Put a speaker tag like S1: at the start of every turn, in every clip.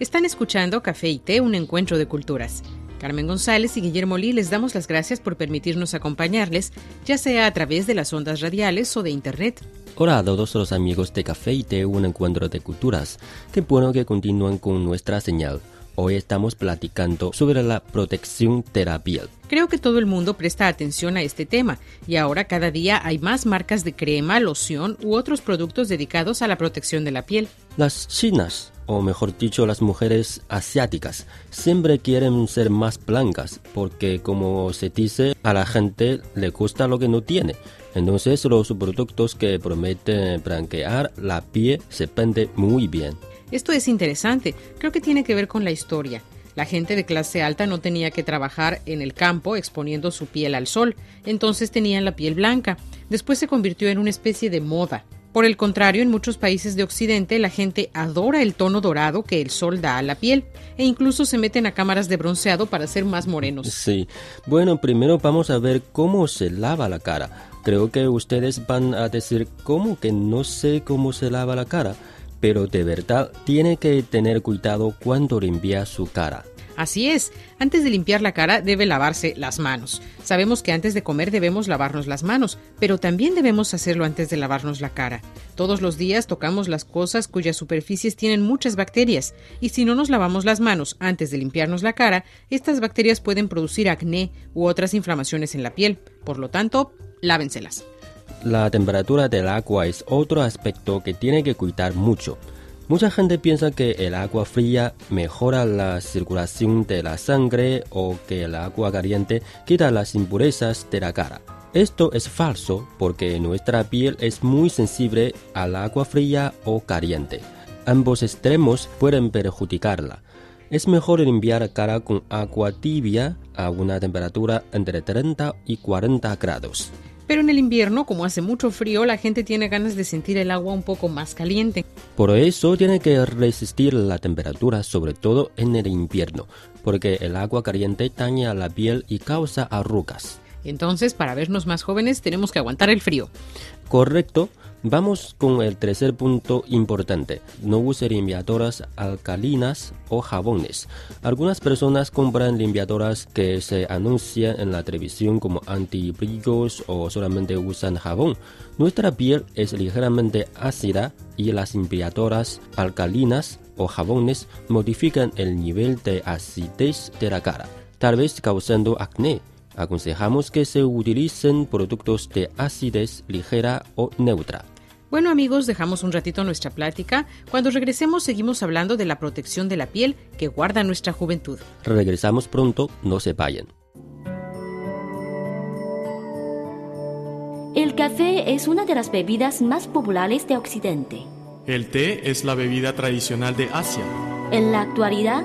S1: Están escuchando Café y Té, un encuentro de culturas. Carmen González y Guillermo Lee les damos las gracias por permitirnos acompañarles, ya sea a través de las ondas radiales o de Internet.
S2: Hola a todos los amigos de Café y Té, un encuentro de culturas. Qué bueno que continúan con nuestra señal. Hoy estamos platicando sobre la protección piel.
S1: Creo que todo el mundo presta atención a este tema y ahora cada día hay más marcas de crema, loción u otros productos dedicados a la protección de la piel.
S2: Las chinas o mejor dicho las mujeres asiáticas, siempre quieren ser más blancas porque como se dice a la gente le gusta lo que no tiene. Entonces los productos que prometen blanquear la piel se venden muy bien.
S1: Esto es interesante, creo que tiene que ver con la historia. La gente de clase alta no tenía que trabajar en el campo exponiendo su piel al sol, entonces tenían la piel blanca. Después se convirtió en una especie de moda. Por el contrario, en muchos países de Occidente la gente adora el tono dorado que el sol da a la piel e incluso se meten a cámaras de bronceado para ser más morenos.
S2: Sí. Bueno, primero vamos a ver cómo se lava la cara. Creo que ustedes van a decir cómo que no sé cómo se lava la cara, pero de verdad tiene que tener cuidado cuando limpia su cara.
S1: Así es, antes de limpiar la cara debe lavarse las manos. Sabemos que antes de comer debemos lavarnos las manos, pero también debemos hacerlo antes de lavarnos la cara. Todos los días tocamos las cosas cuyas superficies tienen muchas bacterias, y si no nos lavamos las manos antes de limpiarnos la cara, estas bacterias pueden producir acné u otras inflamaciones en la piel. Por lo tanto, lávenselas.
S2: La temperatura del agua es otro aspecto que tiene que cuidar mucho. Mucha gente piensa que el agua fría mejora la circulación de la sangre o que el agua caliente quita las impurezas de la cara. Esto es falso porque nuestra piel es muy sensible al agua fría o caliente. Ambos extremos pueden perjudicarla. Es mejor limpiar cara con agua tibia a una temperatura entre 30 y 40 grados.
S1: Pero en el invierno, como hace mucho frío, la gente tiene ganas de sentir el agua un poco más caliente.
S2: Por eso tiene que resistir la temperatura, sobre todo en el invierno, porque el agua caliente daña la piel y causa arrugas.
S1: Entonces, para vernos más jóvenes, tenemos que aguantar el frío.
S2: Correcto, Vamos con el tercer punto importante. No use limpiadoras alcalinas o jabones. Algunas personas compran limpiadoras que se anuncian en la televisión como antibrillos o solamente usan jabón. Nuestra piel es ligeramente ácida y las limpiadoras alcalinas o jabones modifican el nivel de acidez de la cara, tal vez causando acné aconsejamos que se utilicen productos de acidez ligera o neutra.
S1: Bueno amigos, dejamos un ratito nuestra plática. Cuando regresemos seguimos hablando de la protección de la piel que guarda nuestra juventud.
S2: Regresamos pronto, no se vayan.
S3: café es una de las bebidas más populares de Occidente.
S4: El té es la bebida tradicional de Asia.
S3: En la actualidad,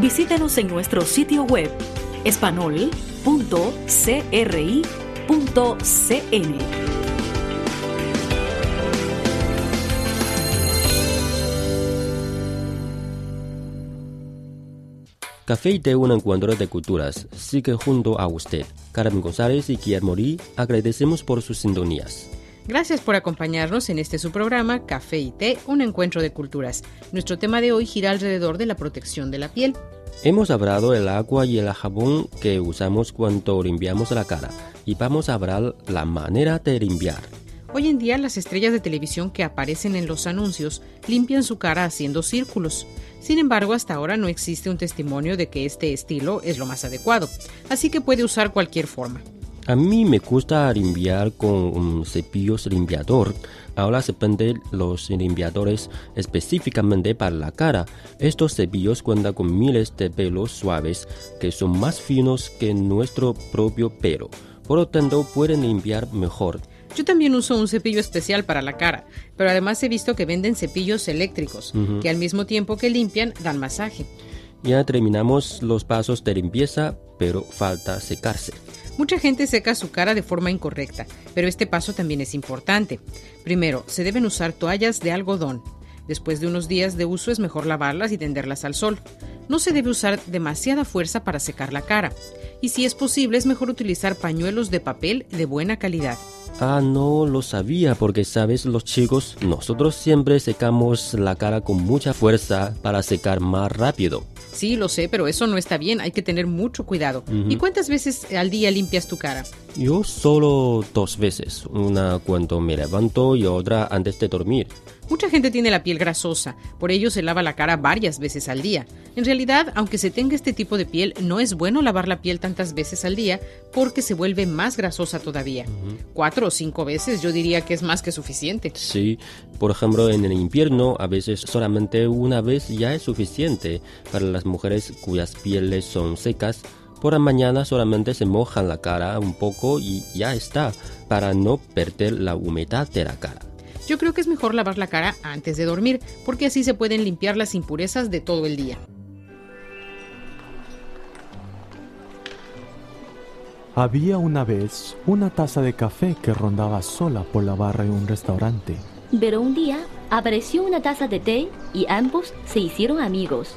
S5: Visítanos en nuestro sitio web espanol.cri.cn.
S2: Café y té, un encuentro de culturas. Sigue junto a usted. Carmen González y Guillermo Lee, agradecemos por sus sintonías.
S1: Gracias por acompañarnos en este su programa Café y Té, un encuentro de culturas. Nuestro tema de hoy gira alrededor de la protección de la piel.
S2: Hemos hablado del agua y el jabón que usamos cuando limpiamos la cara y vamos a hablar la manera de limpiar.
S1: Hoy en día las estrellas de televisión que aparecen en los anuncios limpian su cara haciendo círculos. Sin embargo, hasta ahora no existe un testimonio de que este estilo es lo más adecuado, así que puede usar cualquier forma.
S2: A mí me gusta limpiar con un cepillo limpiador. Ahora se venden los limpiadores específicamente para la cara. Estos cepillos cuentan con miles de pelos suaves que son más finos que nuestro propio pelo. Por lo tanto, pueden limpiar mejor.
S1: Yo también uso un cepillo especial para la cara, pero además he visto que venden cepillos eléctricos, que al mismo tiempo que limpian, dan masaje.
S2: Ya terminamos los pasos de limpieza, pero falta secarse.
S1: Mucha gente seca su cara de forma incorrecta, pero este paso también es importante. Primero, se deben usar toallas de algodón. Después de unos días de uso es mejor lavarlas y tenderlas al sol. No se debe usar demasiada fuerza para secar la cara. Y si es posible, es mejor utilizar pañuelos de papel de buena calidad.
S2: Ah, no lo sabía porque, sabes, los chicos, nosotros siempre secamos la cara con mucha fuerza para secar más rápido.
S1: Sí, lo sé, pero eso no está bien, hay que tener mucho cuidado. ¿Y cuántas veces al día limpias tu cara?
S2: Yo solo dos veces, una cuando me levanto y otra antes de dormir.
S1: Mucha gente tiene la piel grasosa, por ello se lava la cara varias veces al día. En realidad, aunque se tenga este tipo de piel, no es bueno lavar la piel tantas veces al día porque se vuelve más grasosa todavía. Cuatro o cinco veces yo diría que es más que suficiente.
S2: Sí, por ejemplo, en el invierno a veces solamente una vez ya es suficiente para las mujeres cuyas pieles son secas. Por la mañana solamente se mojan la cara un poco y ya está, para no perder la humedad de la cara.
S1: Yo creo que es mejor lavar la cara antes de dormir, porque así se pueden limpiar las impurezas de todo el día.
S4: Había una vez una taza de café que rondaba sola por la barra de un restaurante.
S3: Pero un día apareció una taza de té y ambos se hicieron amigos.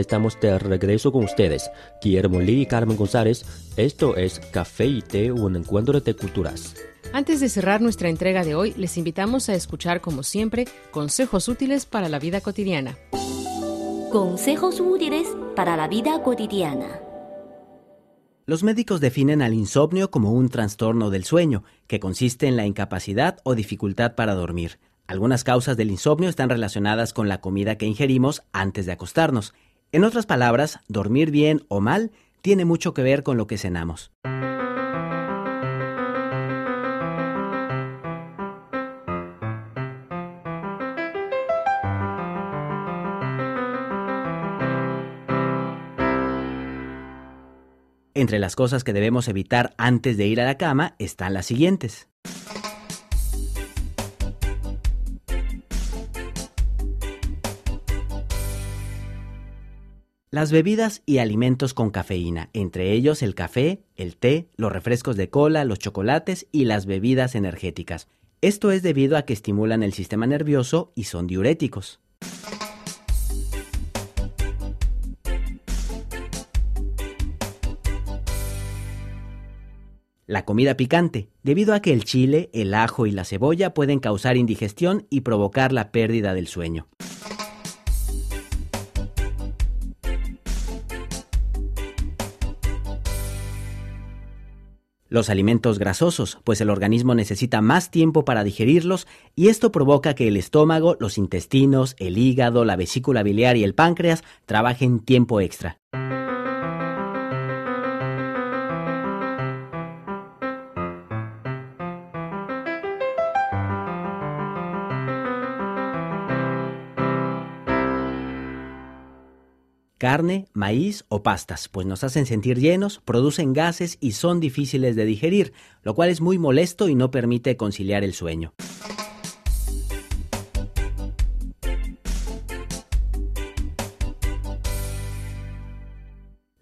S2: Estamos de regreso con ustedes, Guillermo Lee y Carmen González. Esto es Café y Té, un encuentro de culturas.
S1: Antes de cerrar nuestra entrega de hoy, les invitamos a escuchar, como siempre, consejos útiles para la vida cotidiana.
S3: Consejos útiles para la vida cotidiana.
S6: Los médicos definen al insomnio como un trastorno del sueño, que consiste en la incapacidad o dificultad para dormir. Algunas causas del insomnio están relacionadas con la comida que ingerimos antes de acostarnos. En otras palabras, dormir bien o mal tiene mucho que ver con lo que cenamos. Entre las cosas que debemos evitar antes de ir a la cama están las siguientes. Las bebidas y alimentos con cafeína, entre ellos el café, el té, los refrescos de cola, los chocolates y las bebidas energéticas. Esto es debido a que estimulan el sistema nervioso y son diuréticos. La comida picante, debido a que el chile, el ajo y la cebolla pueden causar indigestión y provocar la pérdida del sueño. Los alimentos grasosos, pues el organismo necesita más tiempo para digerirlos y esto provoca que el estómago, los intestinos, el hígado, la vesícula biliar y el páncreas trabajen tiempo extra. Carne, maíz o pastas, pues nos hacen sentir llenos, producen gases y son difíciles de digerir, lo cual es muy molesto y no permite conciliar el sueño.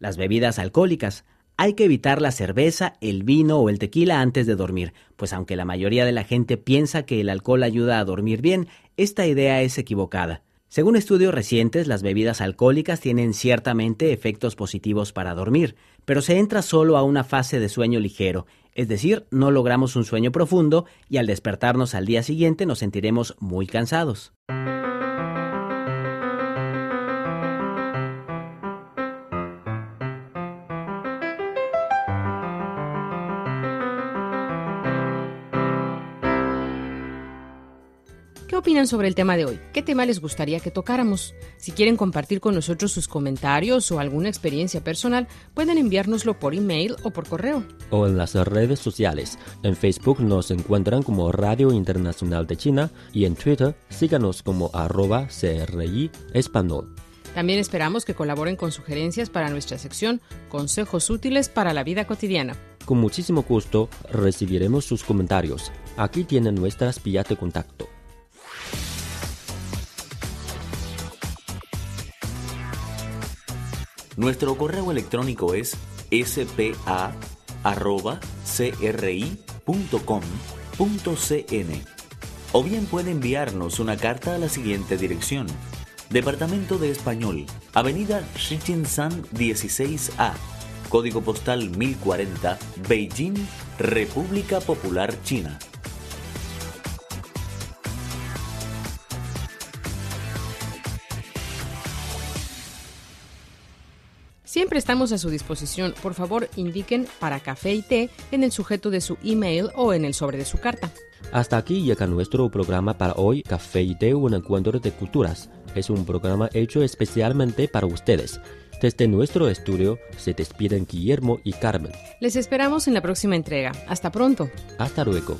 S6: Las bebidas alcohólicas. Hay que evitar la cerveza, el vino o el tequila antes de dormir, pues aunque la mayoría de la gente piensa que el alcohol ayuda a dormir bien, esta idea es equivocada. Según estudios recientes, las bebidas alcohólicas tienen ciertamente efectos positivos para dormir, pero se entra solo a una fase de sueño ligero, es decir, no logramos un sueño profundo y al despertarnos al día siguiente nos sentiremos muy cansados.
S1: Opinan sobre el tema de hoy? ¿Qué tema les gustaría que tocáramos? Si quieren compartir con nosotros sus comentarios o alguna experiencia personal, pueden enviárnoslo por email o por correo.
S2: O en las redes sociales. En Facebook nos encuentran como Radio Internacional de China y en Twitter síganos como arroba CRI Español.
S1: También esperamos que colaboren con sugerencias para nuestra sección Consejos útiles para la vida cotidiana.
S2: Con muchísimo gusto recibiremos sus comentarios. Aquí tienen nuestras vías de contacto.
S7: Nuestro correo electrónico es spa.cri.com.cn o bien puede enviarnos una carta a la siguiente dirección. Departamento de Español, Avenida San 16A, Código Postal 1040, Beijing, República Popular China.
S1: Siempre estamos a su disposición. Por favor, indiquen para café y té en el sujeto de su email o en el sobre de su carta.
S2: Hasta aquí llega nuestro programa para hoy, Café y té, un encuentro de culturas. Es un programa hecho especialmente para ustedes. Desde nuestro estudio se despiden Guillermo y Carmen.
S1: Les esperamos en la próxima entrega. Hasta pronto.
S2: Hasta luego.